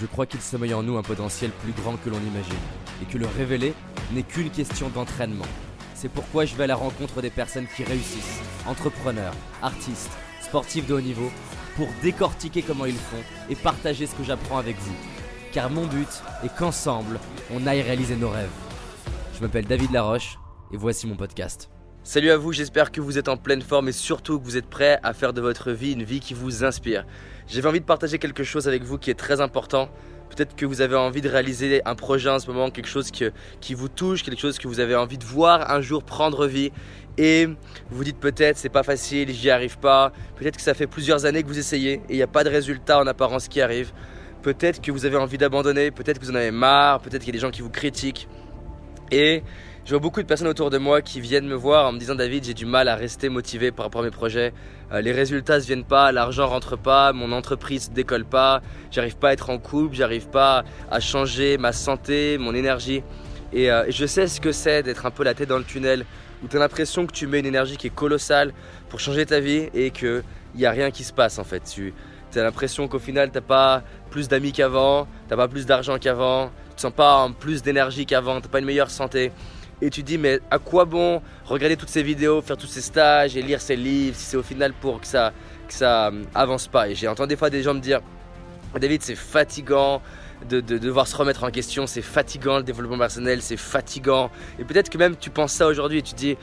Je crois qu'il sommeille en nous un potentiel plus grand que l'on imagine, et que le révéler n'est qu'une question d'entraînement. C'est pourquoi je vais à la rencontre des personnes qui réussissent, entrepreneurs, artistes, sportifs de haut niveau, pour décortiquer comment ils font et partager ce que j'apprends avec vous. Car mon but est qu'ensemble, on aille réaliser nos rêves. Je m'appelle David Laroche, et voici mon podcast. Salut à vous, j'espère que vous êtes en pleine forme et surtout que vous êtes prêts à faire de votre vie une vie qui vous inspire. J'avais envie de partager quelque chose avec vous qui est très important. Peut-être que vous avez envie de réaliser un projet en ce moment, quelque chose qui vous touche, quelque chose que vous avez envie de voir un jour prendre vie. Et vous dites peut-être c'est pas facile, j'y arrive pas. Peut-être que ça fait plusieurs années que vous essayez et il n'y a pas de résultat en apparence qui arrive. Peut-être que vous avez envie d'abandonner, peut-être que vous en avez marre, peut-être qu'il y a des gens qui vous critiquent. Et je vois beaucoup de personnes autour de moi qui viennent me voir en me disant David, j'ai du mal à rester motivé par rapport à mes projets. Euh, les résultats ne viennent pas, l'argent rentre pas, mon entreprise ne décolle pas, j'arrive pas à être en couple, j'arrive pas à changer ma santé, mon énergie. Et, euh, je sais ce que c'est d'être un peu la tête dans le tunnel, où tu as l'impression que tu mets une énergie qui est colossale pour changer ta vie et qu'il n'y a rien qui se passe en fait. Tu as l'impression qu'au final, tu n'as pas plus d'amis qu'avant, tu n'as pas plus d'argent qu'avant, tu te sens pas plus d'énergie qu'avant, tu n'as pas une meilleure santé et tu dis mais à quoi bon regarder toutes ces vidéos, faire tous ces stages et lire ces livres si c'est au final pour que ça, que ça euh, avance pas? Et j'ai entendu des fois des gens me dire David c'est fatigant de, devoir se remettre en question, c'est fatigant le développement personnel, c'est fatigant. Et peut-être que même tu penses ça aujourd'hui et tu dis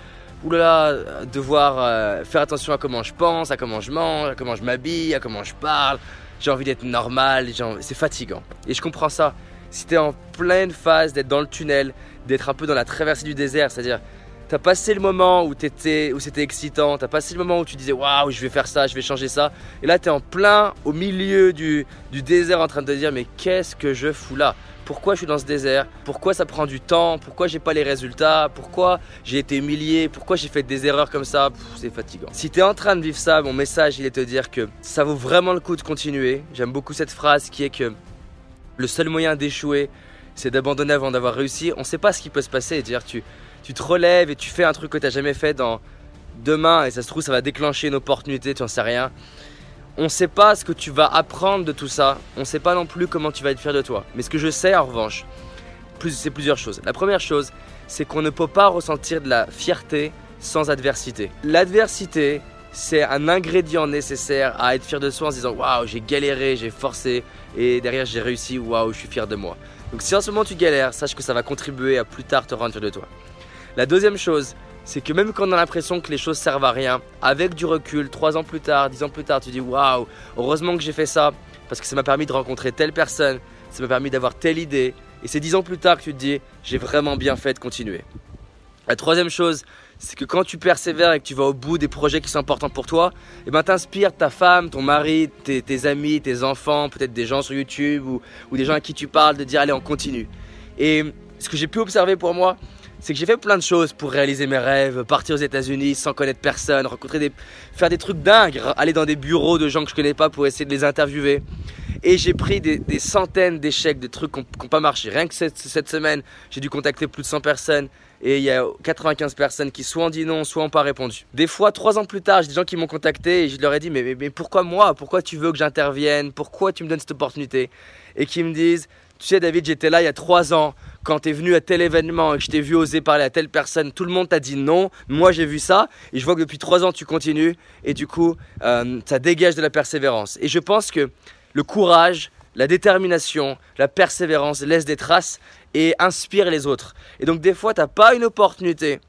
oulala, devoir euh, faire attention à comment je pense, à comment je mange, à comment je m'habille, à comment je parle. J'ai envie d'être normal, c'est fatigant. Et je comprends ça. Si tu es en pleine phase d'être dans le tunnel, d'être un peu dans la traversée du désert, c'est-à-dire t'as passé le moment où, étais, où c'était excitant, t'as passé le moment où tu disais waouh, je vais faire ça, je vais changer ça, et là t'es en plein au milieu du, du, désert en train de te dire mais qu'est-ce que je fous là? Pourquoi je suis dans ce désert? Pourquoi ça prend du temps? Pourquoi j'ai pas les résultats? Pourquoi j'ai été humilié? Pourquoi j'ai fait des erreurs comme ça? C'est fatigant. Si t'es en train de vivre ça, mon message il est de te dire que ça vaut vraiment le coup de continuer. J'aime beaucoup cette phrase qui est que le seul moyen d'échouer, c'est d'abandonner avant d'avoir réussi. On ne sait pas ce qui peut se passer. Dire tu, tu te relèves et tu fais un truc que tu n'as jamais fait dans demain et ça se trouve ça va déclencher une opportunité, tu n'en sais rien. On ne sait pas ce que tu vas apprendre de tout ça. On ne sait pas non plus comment tu vas être fier de toi. Mais ce que je sais en revanche, c'est plusieurs choses. La première chose, c'est qu'on ne peut pas ressentir de la fierté sans adversité. L'adversité, c'est un ingrédient nécessaire à être fier de soi en se disant waouh, j'ai galéré, j'ai forcé et derrière j'ai réussi, waouh, je suis fier de moi. Donc si en ce moment tu galères, sache que ça va contribuer à plus tard te rendre de toi. La deuxième chose, c'est que même quand on a l'impression que les choses servent à rien, avec du recul, 3 ans plus tard, 10 ans plus tard, tu dis waouh, heureusement que j'ai fait ça parce que ça m'a permis de rencontrer telle personne, ça m'a permis d'avoir telle idée. Et c'est 10 ans plus tard que tu te dis j'ai vraiment bien fait de continuer. La troisième chose, c'est que quand tu persévères et que tu vas au bout des projets qui sont importants pour toi, eh ben t'inspires ta femme, ton mari, tes, amis, tes enfants, peut-être des gens sur YouTube ou, des gens à qui tu parles de dire allez on continue. Et ce que j'ai pu observer pour moi, c'est que j'ai fait plein de choses pour réaliser mes rêves, partir aux États-Unis sans connaître personne, rencontrer des, faire des trucs dingues, aller dans des bureaux de gens que je connais pas pour essayer de les interviewer. Et j'ai pris des, centaines d'échecs, des trucs qui n'ont pas marché. Rien que cette, cette semaine, j'ai dû contacter plus de 100 personnes et il y a 95 personnes qui soit ont dit non, soit ont pas répondu. Des fois, trois ans plus tard, j'ai des gens qui m'ont contacté et je leur ai dit mais, mais, pourquoi moi? Pourquoi tu veux que j'intervienne? Pourquoi tu me donnes cette opportunité? Et qui me disent tu sais David, j'étais là il y a trois ans quand tu es venu à tel événement et que je t'ai vu oser parler à telle personne, tout le monde t'a dit non. Moi j'ai vu ça et je vois que depuis trois ans tu continues et du coup euh, ça dégage de la persévérance. Et je pense que le courage, la détermination, la persévérance laissent des traces et inspire les autres. Et donc des fois, tu n'as pas une opportunité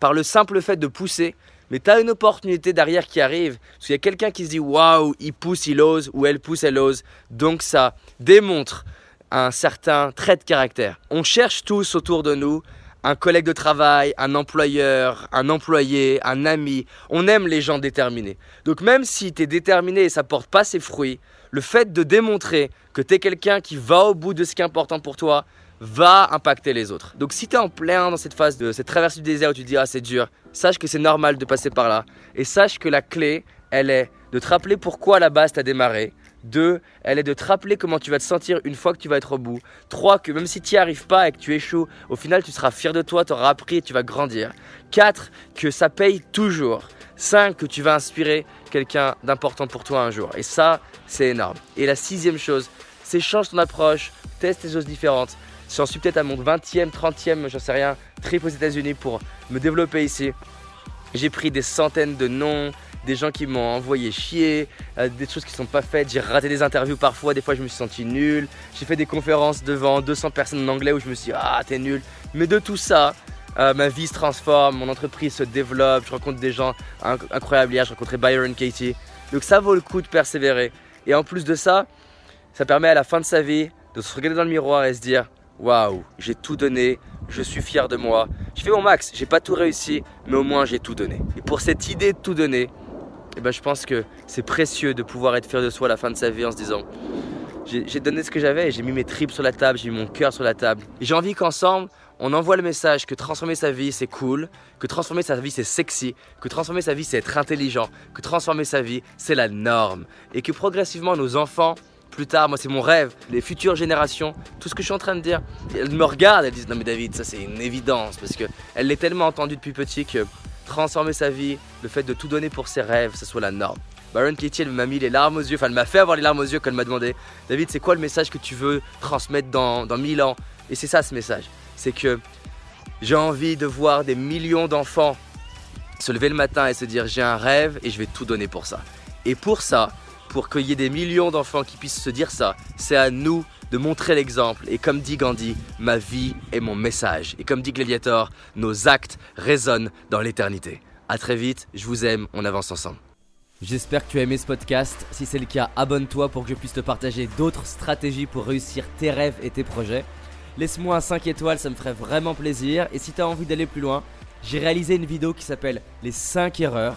par le simple fait de pousser, mais tu as une opportunité derrière qui arrive. Parce qu'il y a quelqu'un qui se dit waouh, il pousse, il ose, ou elle pousse, elle ose. Donc ça démontre un certain trait de caractère. On cherche tous autour de nous un collègue de travail, un employeur, un employé, un ami. On aime les gens déterminés. Donc même si tu es déterminé et ça porte pas ses fruits, le fait de démontrer que tu es quelqu'un qui va au bout de ce qui est important pour toi, va impacter les autres. Donc si tu es en plein dans cette phase de cette traversée du désert où tu te dis ah c'est dur, sache que c'est normal de passer par là et sache que la clé, elle est de te rappeler pourquoi à la base tu as démarré. Deux, elle est de te rappeler comment tu vas te sentir une fois que tu vas être au bout. Trois, que même si tu n'y arrives pas et que tu échoues, au final tu seras fier de toi, tu auras appris et tu vas grandir. Quatre, que ça paye toujours. Cinq, que tu vas inspirer quelqu'un d'important pour toi un jour. Et ça, c'est énorme. Et la sixième chose, c'est change ton approche, teste des choses différentes. J'en suis peut-être à mon 20e, 30e, j'en sais rien, trip aux États-Unis pour me développer ici. J'ai pris des centaines de noms, des gens qui m'ont envoyé chier, euh, des choses qui ne sont pas faites. J'ai raté des interviews parfois, des fois je me suis senti nul. J'ai fait des conférences devant 200 personnes en anglais où je me suis dit ah t'es nul. Mais de tout ça, euh, ma vie se transforme, mon entreprise se développe, je rencontre des gens incroyables hier, j'ai rencontré Byron Katie. Donc ça vaut le coup de persévérer. Et en plus de ça, ça permet à la fin de sa vie de se regarder dans le miroir et se dire waouh, j'ai tout donné, je suis fier de moi. Je fais mon max, j'ai pas tout réussi, mais au moins j'ai tout donné. Et pour cette idée de tout donner, eh ben, je pense que c'est précieux de pouvoir être fier de soi à la fin de sa vie en se disant j'ai donné ce que j'avais, j'ai mis mes tripes sur la table, j'ai mis mon cœur sur la table. Et j'ai envie qu'ensemble, on envoie le message que transformer sa vie c'est cool, que transformer sa vie c'est sexy, que transformer sa vie c'est être intelligent, que transformer sa vie c'est la norme. Et que progressivement nos enfants, plus tard, moi c'est mon rêve, les futures générations, tout ce que je suis en train de dire, elles me regardent, elles disent non mais David, ça c'est une évidence parce qu'elle l'est tellement entendue depuis petit que transformer sa vie, le fait de tout donner pour ses rêves, ce soit la norme. Baron Katie, elle m'a mis les larmes aux yeux, enfin elle m'a fait avoir les larmes aux yeux quand elle m'a demandé David, c'est quoi le message que tu veux transmettre dans, dans 1000 ans? Et c'est ça ce message c'est que j'ai envie de voir des millions d'enfants se lever le matin et se dire j'ai un rêve et je vais tout donner pour ça. Et pour ça, pour qu'il y ait des millions d'enfants qui puissent se dire ça, c'est à nous de montrer l'exemple. Et comme dit Gandhi, ma vie est mon message. Et comme dit Gladiator, nos actes résonnent dans l'éternité. A très vite, je vous aime, on avance ensemble. J'espère que tu as aimé ce podcast. Si c'est le cas, abonne-toi pour que je puisse te partager d'autres stratégies pour réussir tes rêves et tes projets. Laisse-moi un 5 étoiles, ça me ferait vraiment plaisir. Et si tu as envie d'aller plus loin, j'ai réalisé une vidéo qui s'appelle Les 5 erreurs